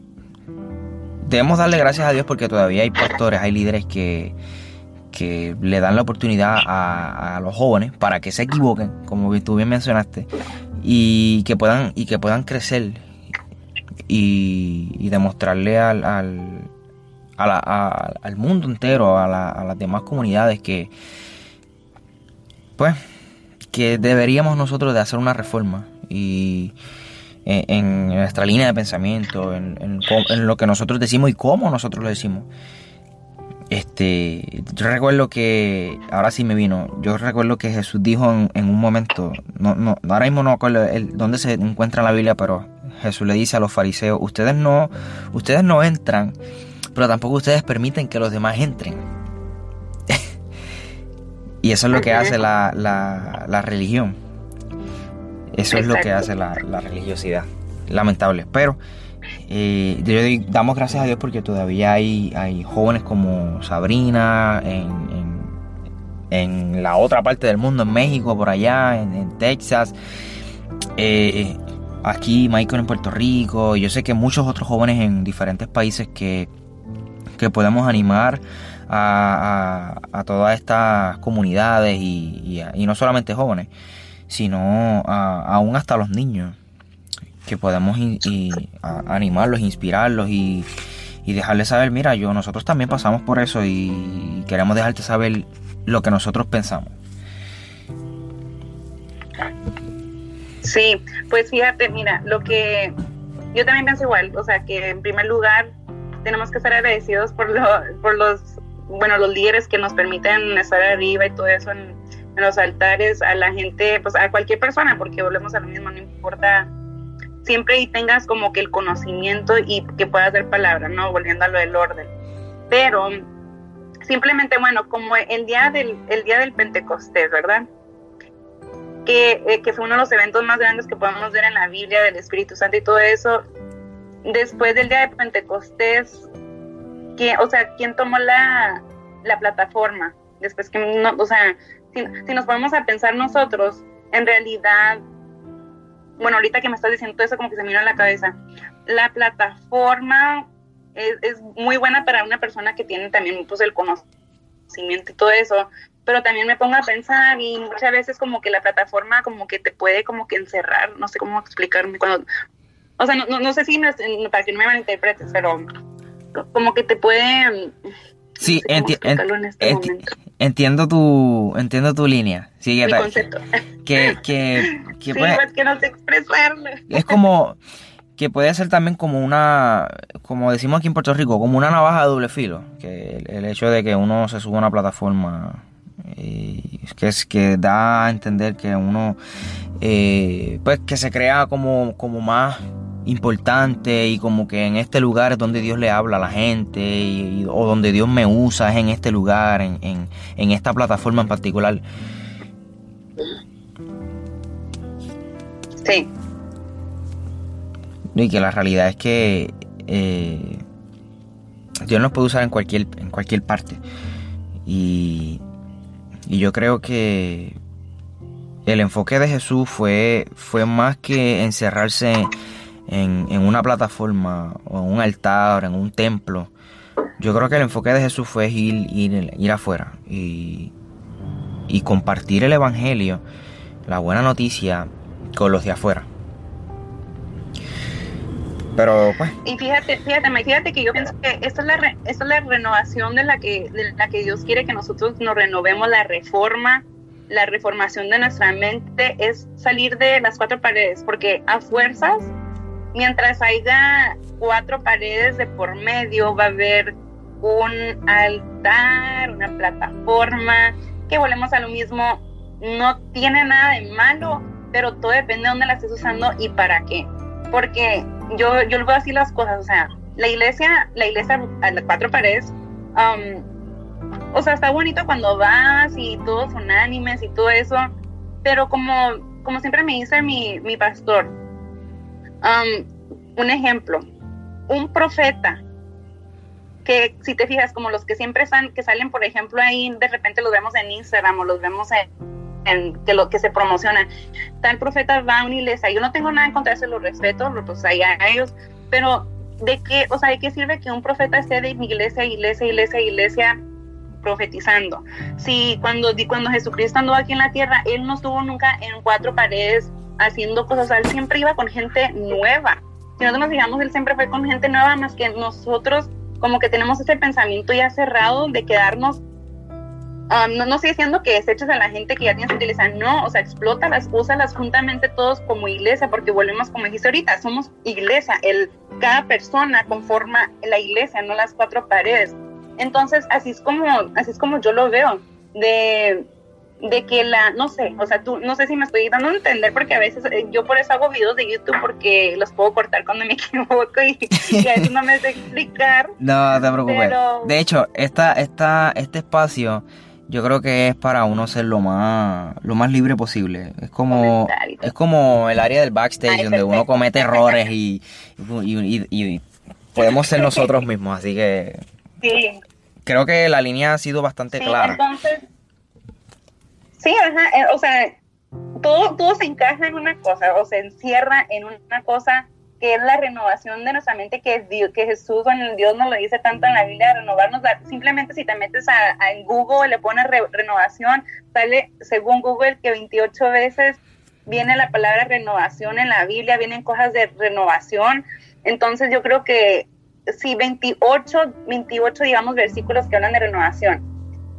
debemos darle gracias a Dios porque todavía hay pastores, hay líderes que, que le dan la oportunidad a, los jóvenes para que se equivoquen, como tú bien mencionaste, y que puedan, y que puedan crecer y, demostrarle al, al, al mundo entero, a, a las demás comunidades que, pues que deberíamos nosotros de hacer una reforma y en, nuestra línea de pensamiento, en, lo que nosotros decimos y cómo nosotros lo decimos. Este, yo recuerdo que, ahora sí me vino, yo recuerdo que Jesús dijo en, un momento, no, no, ahora mismo no acuerdo el, dónde se encuentra la Biblia, pero Jesús le dice a los fariseos, ustedes no, ustedes no entran, pero tampoco ustedes permiten que los demás entren. Y eso es lo que hace la, la, religión. Eso es lo que hace la, religiosidad. Lamentable. Pero eh, damos gracias a Dios porque todavía hay, hay jóvenes como Sabrina en, en, la otra parte del mundo, en México, por allá, en, Texas. Eh, aquí Michael en Puerto Rico. Yo sé que muchos otros jóvenes en diferentes países que, que podemos animar a, todas estas comunidades y, no solamente jóvenes, sino aún hasta los niños, que podemos animarlos, inspirarlos y, dejarles saber, mira, yo nosotros también pasamos por eso y queremos dejarte saber lo que nosotros pensamos. Sí, pues fíjate, mira, lo que yo también pienso igual, o sea, que en primer lugar tenemos que estar agradecidos por, lo, por los, bueno, los líderes que nos permiten estar arriba y todo eso en, los altares, a la gente, pues a cualquier persona, porque volvemos a lo mismo, no importa, siempre y tengas como que el conocimiento y que puedas dar palabra, ¿no? Volviendo a lo del orden. Pero simplemente, bueno, como el día del, el día del Pentecostés, ¿verdad? Que, eh, que fue uno de los eventos más grandes que podemos ver en la Biblia del Espíritu Santo y todo eso, después del día de Pentecostés, ¿quién, o sea, ¿quién tomó la, la plataforma? Después que, no, o sea, si, si, nos ponemos a pensar nosotros, en realidad, bueno, ahorita que me estás diciendo todo eso, como que se me vino a la cabeza, la plataforma es, es, muy buena para una persona que tiene también pues, el conocimiento y todo eso, pero también me pongo a pensar y muchas veces como que la plataforma como que te puede como que encerrar, no sé cómo explicarme, cuando o sea, no, no, sé si para que no me malinterpretes, pero como que te puede... Sí, este entiendo tu entiendo tu línea. Sí, Mi concepto. Que, que, [LAUGHS] que sí, pues que no sé expresarlo. Es como que puede ser también como una, como decimos aquí en Puerto Rico, como una navaja de doble filo. Que el, hecho de que uno se suba a una plataforma y que es que da a entender que uno eh, pues que se crea como, como más importante y como que en este lugar es donde Dios le habla a la gente y, o donde Dios me usa es en este lugar, en, en, esta plataforma en particular. Sí. Y que la realidad es que eh, Dios nos puede usar en cualquier, en cualquier parte. Y, y yo creo que el enfoque de Jesús fue, fue más que encerrarse en, una plataforma o en un altar, en un templo. Yo creo que el enfoque de Jesús fue ir, ir, ir afuera y, y compartir el Evangelio, la buena noticia, con los de afuera. Pero pues. Y fíjate, fíjate, fíjate que yo pienso que esta es la, es la renovación de la, que, de la que Dios quiere que nosotros nos renovemos, la reforma, la reformación de nuestra mente es salir de las cuatro paredes, porque a fuerzas mientras haya cuatro paredes de por medio, va a haber un altar, una plataforma, que volvemos a lo mismo, no tiene nada de malo, pero todo depende de dónde la estés usando y para qué. Porque yo, yo le voy a decir las cosas, o sea, la iglesia, la iglesia a las cuatro paredes, um, o sea, está bonito cuando vas y todos son ánimes y todo eso, pero como, como siempre me dice mi, mi pastor, Un ejemplo, un profeta que si te fijas como los que siempre están, que salen por ejemplo ahí, de repente los vemos en Instagram o los vemos en, que lo que se promocionan, tal profeta va a una iglesia, yo no tengo nada en contra de eso, lo respeto, pues ahí a ellos, pero de qué, o sea, de qué sirve que un profeta esté de iglesia, iglesia, iglesia, iglesia profetizando. Si cuando, cuando Jesucristo andó aquí en la tierra, él no estuvo nunca en cuatro paredes haciendo cosas. él siempre iba con gente nueva. Si nosotros nos fijamos, él siempre fue con gente nueva, más que nosotros como que tenemos ese pensamiento ya cerrado de quedarnos, um, no, no estoy diciendo que deseches a la gente que ya tienes que utilizar, no, o sea, explota las úsalas juntamente todos como iglesia, porque volvemos, como dijiste ahorita, somos iglesia, el, cada persona conforma la iglesia, no las cuatro paredes. Entonces, así es como, así es como yo lo veo, de de que la, no sé, o sea, tú, no sé si me estoy dando a entender porque a veces eh, yo por eso hago videos de YouTube porque los puedo cortar cuando me [LAUGHS] equivoco y, a veces no me sé explicar. [LAUGHS] No, te preocupes. De hecho, esta, esta, este espacio yo creo que es para uno ser lo más, lo más libre posible. Es como, es como el área del backstage donde uno comete errores y, y, podemos ser nosotros mismos, así que... [LAUGHS] Sí. Creo que la línea ha sido bastante sí, clara. Entonces, Sí, ajá, eh, o sea, todo, todo se encaja en una cosa o se encierra en una cosa que es la renovación de nuestra mente, que, Dios, que Jesús, bueno, Dios nos lo dice tanto en la Biblia, renovarnos, simplemente si te metes a, en Google, le pones renovación, sale según Google que 28 veces viene la palabra renovación en la Biblia, vienen cosas de renovación, entonces yo creo que sí, 28, 28, digamos, versículos que hablan de renovación,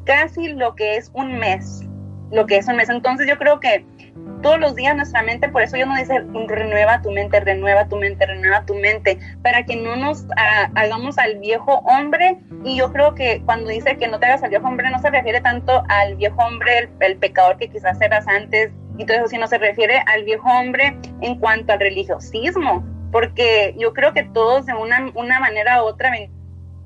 casi lo que es un mes lo que es un mes. Entonces yo creo que todos los días nuestra mente, por eso yo no dice, renueva tu mente, renueva tu mente, renueva tu mente, para que no nos ah, hagamos al viejo hombre. Y yo creo que cuando dice que no te hagas al viejo hombre, no se refiere tanto al viejo hombre, el, pecador que quizás eras antes, y todo eso, sino se refiere al viejo hombre en cuanto al religiosismo, porque yo creo que todos de una, una manera u otra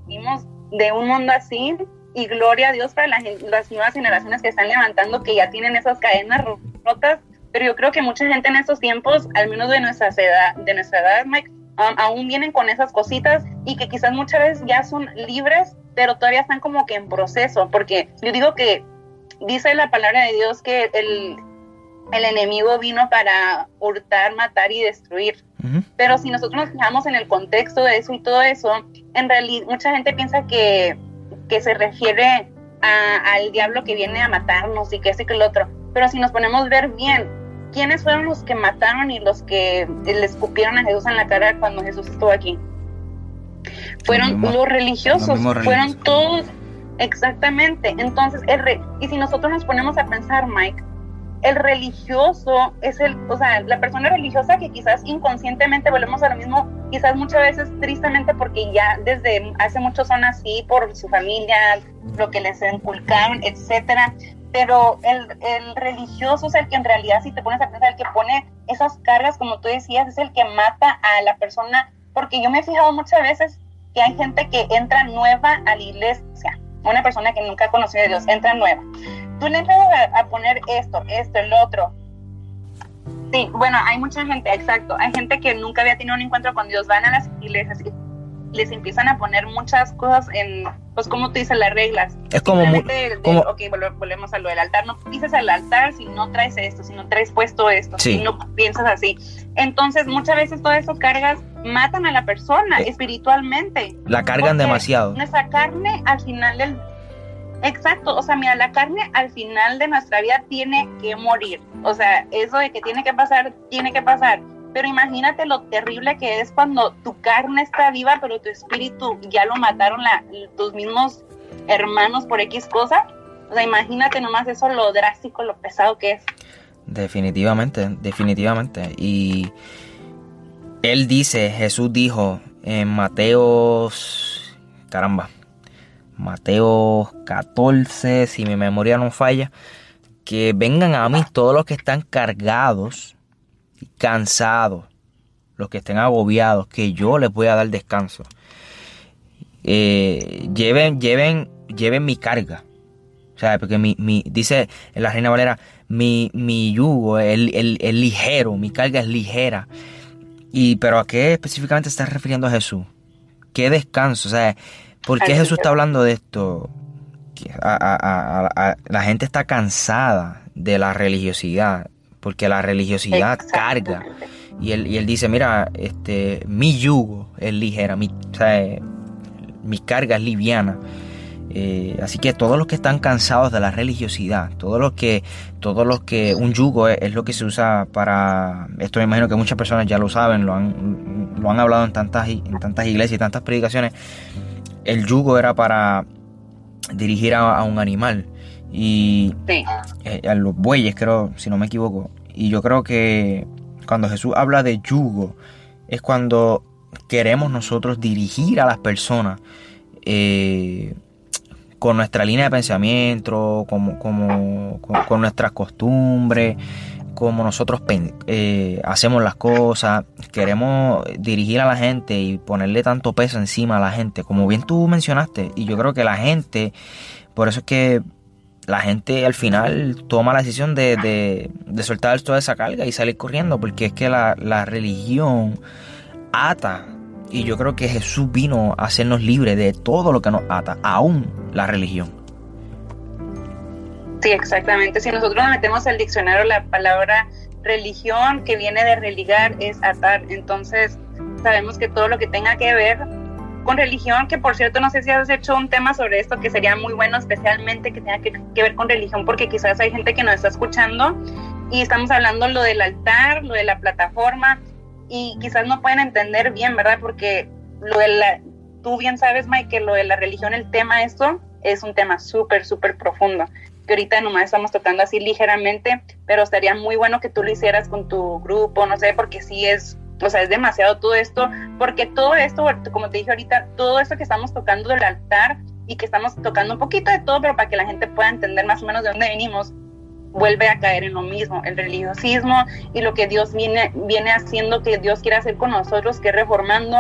venimos de un mundo así y gloria a Dios para las, las, nuevas generaciones que están levantando, que ya tienen esas cadenas rotas, pero yo creo que mucha gente en estos tiempos, al menos de nuestra edad, de nuestra edad Mike, aún vienen con esas cositas y que quizás muchas veces ya son libres, pero todavía están como que en proceso, porque yo digo que dice la palabra de Dios que el, el enemigo vino para hurtar, matar y destruir. Pero si nosotros nos fijamos en el contexto de eso y todo eso, en realidad mucha gente piensa que que se refiere al diablo que viene a matarnos y que ese que el otro. Pero si nos ponemos a ver bien, ¿quiénes fueron los que mataron y los que le escupieron a Jesús en la cara cuando Jesús estuvo aquí? Fueron los religiosos, fueron todos, exactamente. Entonces, el y si nosotros nos ponemos a pensar, Mike, el religioso es el, o sea, la persona religiosa que quizás inconscientemente volvemos a lo mismo, quizás muchas veces tristemente porque ya desde hace mucho son así por su familia, lo que les inculcaron, etcétera. Pero el, el religioso es el que en realidad, si te pones a pensar, el que pone esas cargas, como tú decías, es el que mata a la persona. Porque yo me he fijado muchas veces que hay gente que entra nueva a la iglesia, una persona que nunca ha conocido a Dios, entra nueva tú le empiezas a, poner esto, esto, el otro. Sí, bueno, hay mucha gente, exacto. Hay gente que nunca había tenido un encuentro con Dios, van a las iglesias y les empiezan a poner muchas cosas en, pues como tú dices, las reglas. Es como, muy, como... Ok, volvemos a lo del altar. No dices al altar si no traes esto, si no traes puesto esto, si no piensas así. Entonces, muchas veces todas esas cargas matan a la persona eh, espiritualmente. La cargan demasiado. Nuestra carne al final del Exacto, o sea, mira, la carne al final de nuestra vida tiene que morir. O sea, eso de que tiene que pasar, tiene que pasar. Pero imagínate lo terrible que es cuando tu carne está viva, pero tu espíritu ya lo mataron la, tus mismos hermanos por X cosa. O sea, imagínate nomás eso, lo drástico, lo pesado que es. Definitivamente, definitivamente. Y él dice, Jesús dijo en Mateos, caramba, Mateo 14, si mi memoria no falla, que vengan a mí todos los que están cargados y cansados, los que estén agobiados, que yo les voy a dar descanso. Eh, lleven, lleven, lleven mi carga. O sea, porque mi, dice en la Reina Valera, mi, mi yugo es ligero, mi carga es ligera. Y, pero ¿a qué específicamente está refiriendo a Jesús? ¿Qué descanso? O sea, ¿Por qué Jesús está hablando de esto? la gente está cansada de la religiosidad, porque la religiosidad carga. Y él, y él dice, mira, este, mi yugo es ligera, mi, mi carga es liviana. Eh, así que todos los que están cansados de la religiosidad, todos los que, todos los que un yugo es, lo que se usa para, esto me imagino que muchas personas ya lo saben, lo han, lo han hablado en tantas, en tantas iglesias y tantas predicaciones, el yugo era para dirigir a, un animal. Y eh, a los bueyes creo si no me equivoco. Y yo creo que cuando Jesús habla de yugo es cuando queremos nosotros dirigir a las personas eh, con nuestra línea de pensamiento, como, como, con nuestras costumbres, como nosotros eh, hacemos las cosas, queremos dirigir a la gente y ponerle tanto peso encima a la gente, como bien tú mencionaste, y yo creo que la gente, por eso es que la gente al final toma la decisión de, de, soltar toda esa carga y salir corriendo, porque es que la, la religión ata, y yo creo que Jesús vino a hacernos libres de todo lo que nos ata, aún la religión. Sí, exactamente. Si nosotros metemos al diccionario la palabra religión, que viene de religar, es atar. Entonces, sabemos que todo lo que tenga que ver con religión, que por cierto, no sé si has hecho un tema sobre esto, que sería muy bueno, especialmente que tenga que, ver con religión, porque quizás hay gente que nos está escuchando y estamos hablando lo del altar, lo de la plataforma, y quizás no pueden entender bien, ¿verdad? Porque lo de la, tú bien sabes, Mike, que lo de la religión, el tema esto, es un tema súper, súper profundo. Que ahorita nomás estamos tocando así ligeramente, pero estaría muy bueno que tú lo hicieras con tu grupo, no sé, porque sí es, o sea, es demasiado todo esto, porque todo esto, como te dije ahorita, todo esto que estamos tocando del altar y que estamos tocando un poquito de todo, pero para que la gente pueda entender más o menos de dónde venimos, vuelve a caer en lo mismo, el religiosismo y lo que Dios viene, viene haciendo, que Dios quiere hacer con nosotros, que reformando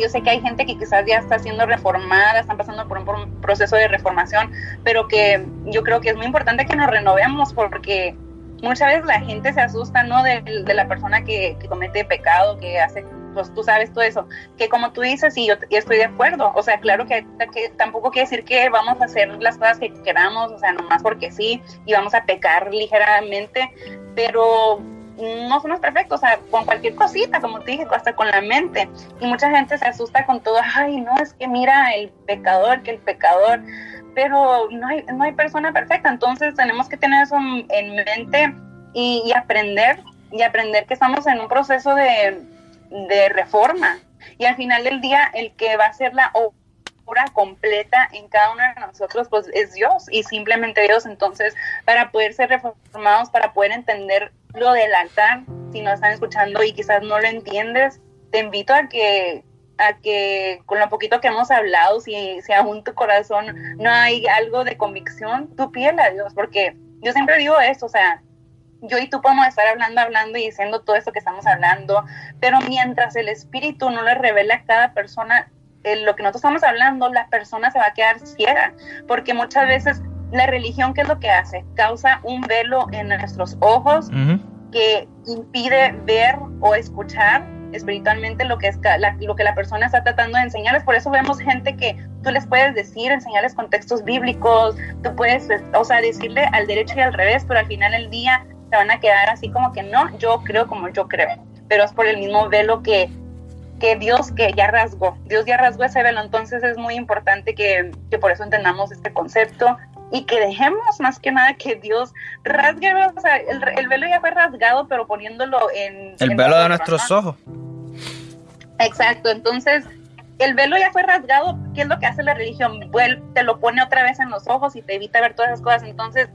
yo sé que hay gente que quizás ya está siendo reformada, están pasando por un, proceso de reformación, pero que yo creo que es muy importante que nos renovemos porque muchas veces la gente se asusta, ¿no? De, la persona que, comete pecado, que hace, pues tú sabes todo eso. Que como tú dices, y yo, estoy de acuerdo, o sea, claro que, que, tampoco quiere decir que vamos a hacer las cosas que queramos, o sea, nomás porque sí, y vamos a pecar ligeramente, pero no somos perfectos, o sea, con cualquier cosita, como te dije, hasta con la mente. Y mucha gente se asusta con todo, ay, no, es que mira el pecador, que el pecador, pero no hay, no hay persona perfecta, entonces tenemos que tener eso en mente y, aprender, y aprender que estamos en un proceso de, de reforma. Y al final del día, el que va a ser la obra completa en cada uno de nosotros, pues es Dios y simplemente Dios. Entonces, para poder ser reformados, para poder entender lo del altar, si no están escuchando y quizás no lo entiendes, te invito a que a que con lo poquito que hemos hablado, si, si aún tu corazón no hay algo de convicción, tú pídele a Dios, porque yo siempre digo esto, o sea, yo y tú podemos estar hablando, hablando y diciendo todo esto que estamos hablando, pero mientras el Espíritu no le revela a cada persona eh, lo que nosotros estamos hablando, la persona se va a quedar ciega, porque muchas veces la religión, ¿qué es lo que hace? Causa un velo en nuestros ojos que impide ver o escuchar espiritualmente lo que, es lo que la persona está tratando de enseñarles. Por eso vemos gente que tú les puedes decir, enseñarles contextos bíblicos, tú puedes, o sea, decirle al derecho y al revés, pero al final del día se van a quedar así como que no, yo creo como yo creo. Pero es por el mismo velo que, que Dios que ya rasgó. Dios ya rasgó ese velo, entonces es muy importante que, que por eso entendamos este concepto y que dejemos más que nada que Dios rasgue, o sea, el, velo ya fue rasgado, pero poniéndolo en... El velo de nuestros ojos. Exacto, entonces el velo ya fue rasgado, ¿qué es lo que hace la religión? te lo pone otra vez en los ojos y te evita ver todas esas cosas. Entonces,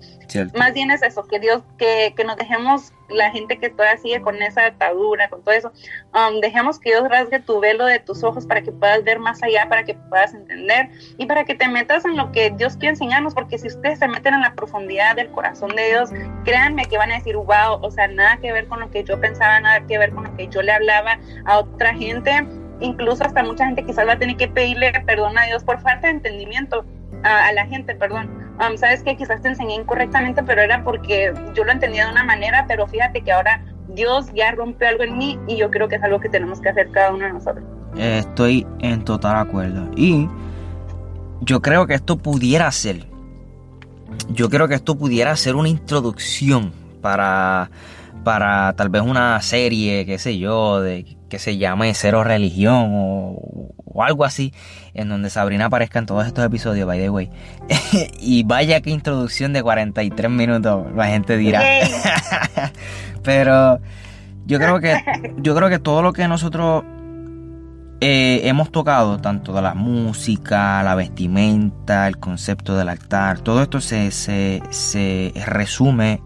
más bien es eso, que Dios, que, que nos dejemos, la gente que todavía sigue con esa atadura, con todo eso, um, dejemos que Dios rasgue tu velo de tus ojos para que puedas ver más allá, para que puedas entender y para que te metas en lo que Dios quiere enseñarnos, porque si ustedes se meten en la profundidad del corazón de Dios, créanme que van a decir, wow, o sea, nada que ver con lo que yo pensaba, nada que ver con lo que yo le hablaba a otra gente incluso hasta mucha gente quizás va a tener que pedirle perdón a Dios por falta de entendimiento a, la gente, perdón. Um, Sabes que quizás te enseñé incorrectamente, pero era porque yo lo entendía de una manera, pero fíjate que ahora Dios ya rompió algo en mí y yo creo que es algo que tenemos que hacer cada uno de nosotros. Estoy en total acuerdo. Y yo creo que esto pudiera ser, yo creo que esto pudiera ser una introducción para, para tal vez una serie, qué sé yo, de que se llame Cero Religión o, algo así, en donde Sabrina aparezca en todos estos episodios, by the way. [LAUGHS] y vaya que introducción de 43 minutos, la gente dirá. [LAUGHS] Pero yo creo que yo creo que todo lo que nosotros eh, hemos tocado, tanto de la música, la vestimenta, el concepto del altar, todo esto se, se, se resume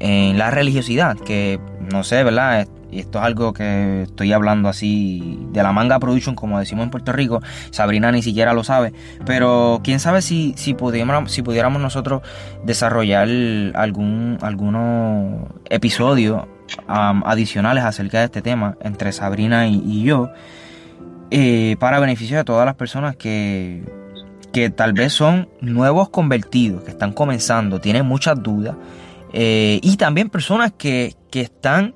en la religiosidad, que no sé, ¿verdad? y esto es algo que estoy hablando así de la manga production, como decimos en Puerto Rico, Sabrina ni siquiera lo sabe, pero quién sabe si, si, pudiéramos, si pudiéramos nosotros desarrollar algún algunos episodios adicionales acerca de este tema entre Sabrina y, yo, eh, para beneficio de todas las personas que, que tal vez son nuevos convertidos, que están comenzando, tienen muchas dudas. Eh, y también personas que, que están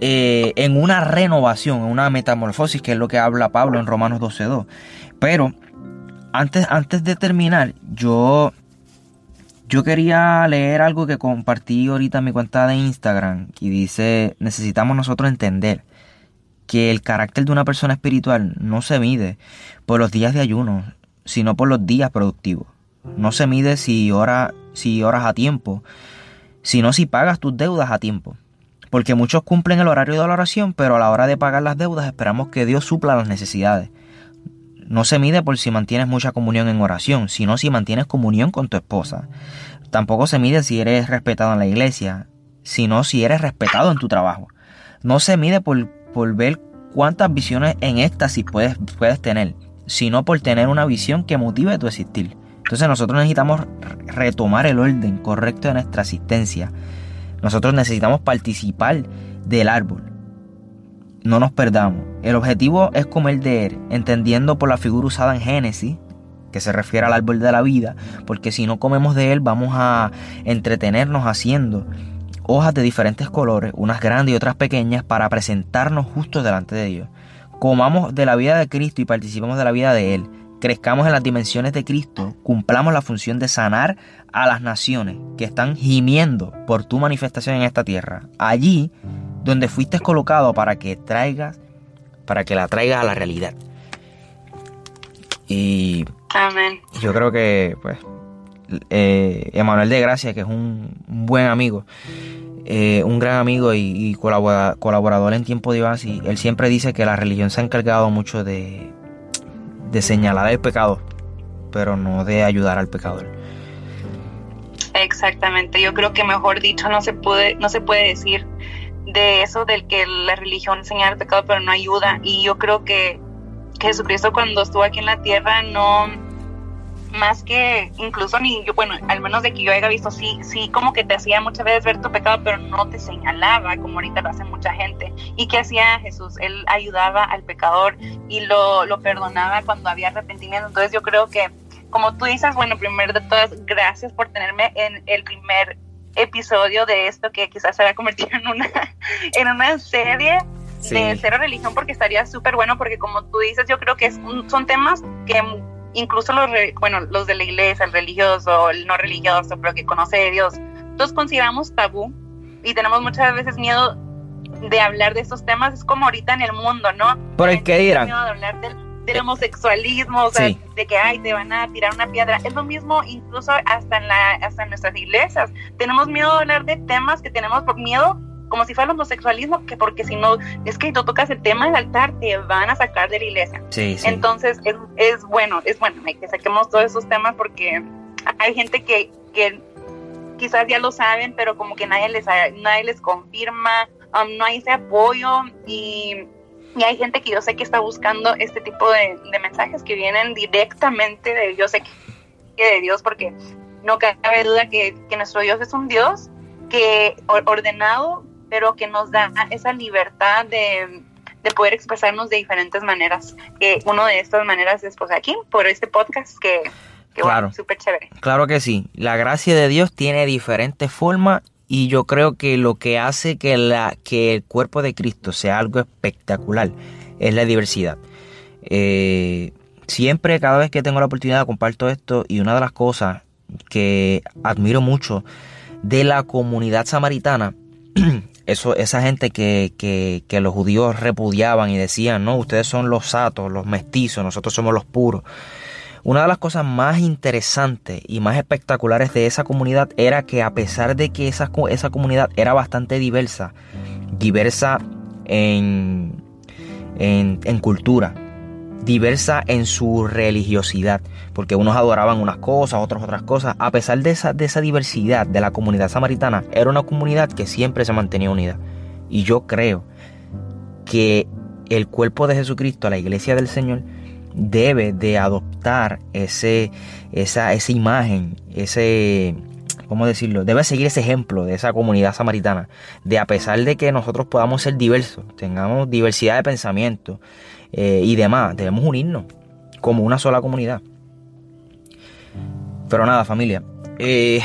eh, en una renovación, en una metamorfosis, que es lo que habla Pablo en Romanos 12.2. Pero antes, antes de terminar, yo, yo quería leer algo que compartí ahorita en mi cuenta de Instagram y dice, necesitamos nosotros entender que el carácter de una persona espiritual no se mide por los días de ayuno, sino por los días productivos. No se mide si, si oras a tiempo, sino si pagas tus deudas a tiempo. Porque muchos cumplen el horario de la oración, pero a la hora de pagar las deudas esperamos que Dios supla las necesidades. no se mide por si mantienes mucha comunión en oración, sino si mantienes comunión con tu esposa. Tampoco se mide si eres respetado en la iglesia, sino si eres respetado en tu trabajo. No se mide por, por ver cuántas visiones en éxtasis puedes, puedes tener, sino por tener una visión que motive tu existir. Entonces nosotros necesitamos retomar el orden correcto de nuestra asistencia. Nosotros necesitamos participar del árbol. No nos perdamos. El objetivo es comer de él, entendiendo por la figura usada en Génesis, que se refiere al árbol de la vida, porque si no comemos de él vamos a entretenernos haciendo hojas de diferentes colores, unas grandes y otras pequeñas, para presentarnos justo delante de Dios. Comamos de la vida de Cristo y participemos de la vida de Él. Crezcamos en las dimensiones de Cristo, cumplamos la función de sanar a las naciones que están gimiendo por tu manifestación en esta tierra. Allí donde fuiste colocado para que traigas, para que la traigas a la realidad. Y Amén. yo creo que, pues, eh, Emanuel de Gracia, que es un, buen amigo, eh, un gran amigo y, colaborador en tiempo de y él siempre dice que la religión se ha encargado mucho de, de señalar el pecado, pero no de ayudar al pecador. Exactamente, yo creo que mejor dicho no se puede, no se puede decir de eso del que la religión señala el pecado pero no ayuda y yo creo que Jesucristo cuando estuvo aquí en la tierra no más que incluso ni yo, bueno, al menos de que yo haya visto, sí, sí, como que te hacía muchas veces ver tu pecado, pero no te señalaba, como ahorita lo hace mucha gente. ¿Y qué hacía Jesús? Él ayudaba al pecador y lo, lo perdonaba cuando había arrepentimiento. Entonces yo creo que, como tú dices, bueno, primero de todas, gracias por tenerme en el primer episodio de esto que quizás se va a convertir en una, [LAUGHS] en una serie de cero religión porque estaría súper bueno porque como tú dices yo creo que es son temas que incluso los, bueno, los de la iglesia, el religioso, el no religioso, pero que conoce de Dios, todos consideramos tabú y tenemos muchas veces miedo de hablar de estos temas. Es como ahorita en el mundo, ¿no? Por el que dirán. Miedo de hablar del, homosexualismo, o sea, de que ay, te van a tirar una piedra. Es lo mismo incluso hasta en, la, hasta en nuestras iglesias. Tenemos miedo de hablar de temas que tenemos por miedo como si fuera el homosexualismo, que porque si no, es que tú tocas el tema del altar, te van a sacar de la iglesia. Sí, sí. Entonces, es, es, bueno, es bueno que saquemos todos esos temas porque hay gente que, que quizás ya lo saben, pero como que nadie les, nadie les confirma, um, no hay ese apoyo y, y, hay gente que yo sé que está buscando este tipo de, de mensajes que vienen directamente de Dios, sé que de Dios, porque no cabe duda que, que nuestro Dios es un Dios que ordenado pero que nos da esa libertad de, poder expresarnos de diferentes maneras. Que una de estas maneras es pues aquí, por este podcast que, claro, súper chévere. Claro que sí. La gracia de Dios tiene diferentes formas y yo creo que lo que hace que, la, que el cuerpo de Cristo sea algo espectacular es la diversidad. Eh, siempre, cada vez que tengo la oportunidad, comparto esto y una de las cosas que admiro mucho de la comunidad samaritana [CLEARS THROAT] eso, esa gente que, que, que, los judíos repudiaban y decían, no, ustedes son los satos, los mestizos, nosotros somos los puros. Una de las cosas más interesantes y más espectaculares de esa comunidad era que a pesar de que esa, esa comunidad era bastante diversa, diversa en, en, en cultura, diversa en su religiosidad, porque unos adoraban unas cosas, otros otras cosas. A pesar de esa, de esa diversidad de la comunidad samaritana, era una comunidad que siempre se mantenía unida. Y yo creo que el cuerpo de Jesucristo, la iglesia del Señor, debe de adoptar ese, esa, esa imagen, ese, ¿cómo decirlo? Debe seguir ese ejemplo de esa comunidad samaritana, de a pesar de que nosotros podamos ser diversos, tengamos diversidad de pensamiento, eh, y demás. Debemos unirnos como una sola comunidad. Pero nada, familia. Eh,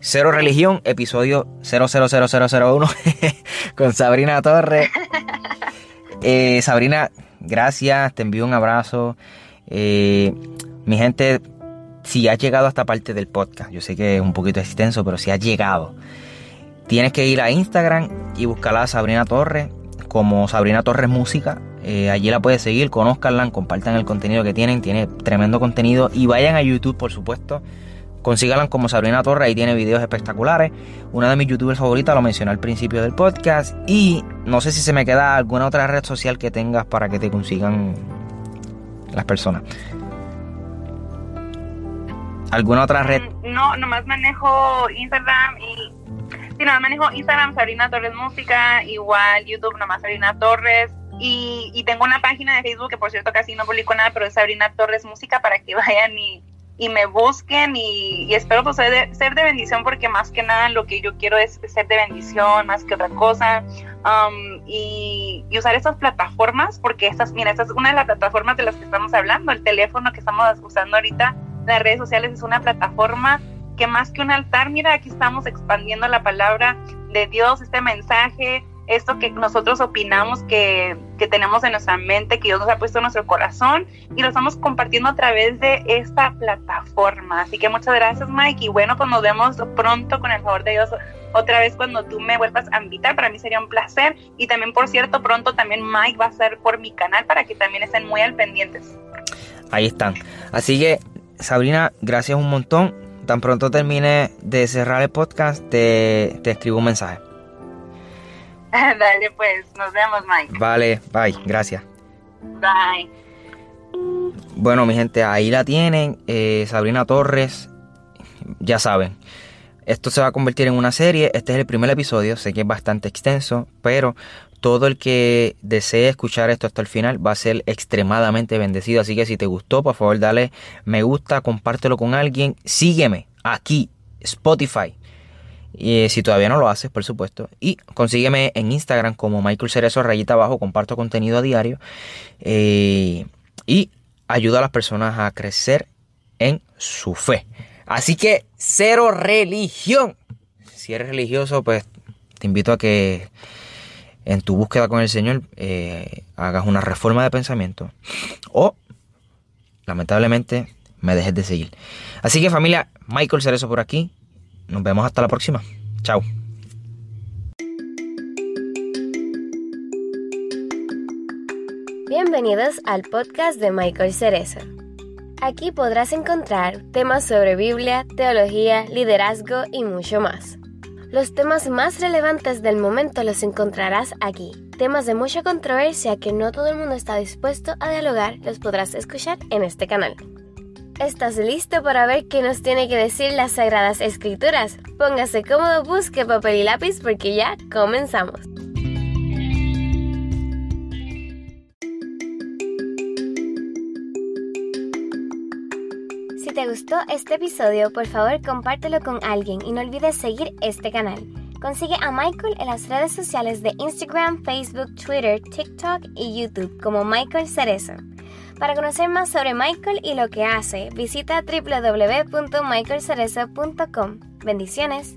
Cero Religión, episodio 000001 [LAUGHS] con Sabrina Torres. Eh, Sabrina, gracias, te envío un abrazo. mi gente, si has llegado a esta parte del podcast, yo sé que es un poquito extenso, pero si has llegado, tienes que ir a Instagram y buscarla a Sabrina Torres como Sabrina Torres Música eh, allí la puedes seguir, conozcanla, compartan el contenido que tienen, tiene tremendo contenido y vayan a YouTube por supuesto. Consíganla como Sabrina Torres, ahí tiene videos espectaculares. Una de mis youtubers favoritas, lo mencioné al principio del podcast. Y no sé si se me queda alguna otra red social que tengas para que te consigan las personas. ¿Alguna otra red? Mm, no, nomás manejo Instagram y... Sí, nomás manejo Instagram, Sabrina Torres Música, igual YouTube, nomás Sabrina Torres. Y, y tengo una página de Facebook que por cierto casi no publico nada, pero es Sabrina Torres Música para que [LAUGHS] vayan y, y me busquen. Y, espero pues ser de, ser de, bendición porque más que nada lo que yo quiero es ser de bendición más que otra cosa. Um, y, y, usar estas plataformas porque estas, mira, esta es una de las plataformas de las que estamos hablando, el teléfono que estamos usando ahorita las redes sociales es una plataforma que más que un altar, mira, aquí estamos expandiendo la palabra de Dios, este mensaje, esto que nosotros opinamos que, que, tenemos en nuestra mente, que Dios nos ha puesto en nuestro corazón y lo estamos compartiendo a través de esta plataforma. Así que muchas gracias Mike y bueno, pues nos vemos pronto con el favor de Dios otra vez cuando tú me vuelvas a invitar, para mí sería un placer y también por cierto pronto también Mike va a ser por mi canal para que también estén muy al pendientes. Ahí están. Así que Sabrina, gracias un montón. Tan pronto termine de cerrar el podcast, te, escribo un mensaje. [LAUGHS] Dale, pues, nos vemos, Mike. Vale, bye, gracias. Bye. Bueno, mi gente, ahí la tienen. Eh, Sabrina Torres, ya saben. Esto se va a convertir en una serie. Este es el primer episodio. Sé que es bastante extenso, pero todo el que desee escuchar esto hasta el final va a ser extremadamente bendecido. Así que si te gustó, por favor, dale me gusta, compártelo con alguien. Sígueme aquí, Spotify. Y eh, si todavía no lo haces, por supuesto. Y consígueme en Instagram como Michael Cerezo, rayita abajo. Comparto contenido a diario. Eh, y ayuda a las personas a crecer en su fe. Así que cero religión. Si eres religioso, pues te invito a que en tu búsqueda con el Señor eh, hagas una reforma de pensamiento o lamentablemente me dejes de seguir. Así que familia, Michael Cerezo por aquí. Nos vemos hasta la próxima. Chao. Bienvenidos al podcast de Michael Cerezo. Aquí podrás encontrar temas sobre Biblia, teología, liderazgo y mucho más. Los temas más relevantes del momento los encontrarás aquí. Temas de mucha controversia que no todo el mundo está dispuesto a dialogar los podrás escuchar en este canal. ¿Estás listo para ver qué nos tiene que decir las Sagradas Escrituras? Póngase cómodo, busque papel y lápiz porque ya comenzamos. te gustó este episodio, por favor compártelo con alguien y no olvides seguir este canal. Consigue a Michael en las redes sociales de Instagram, Facebook, Twitter, TikTok y YouTube como Michael Cerezo. Para conocer más sobre Michael y lo que hace, visita www.michaelcerezo.com. Bendiciones.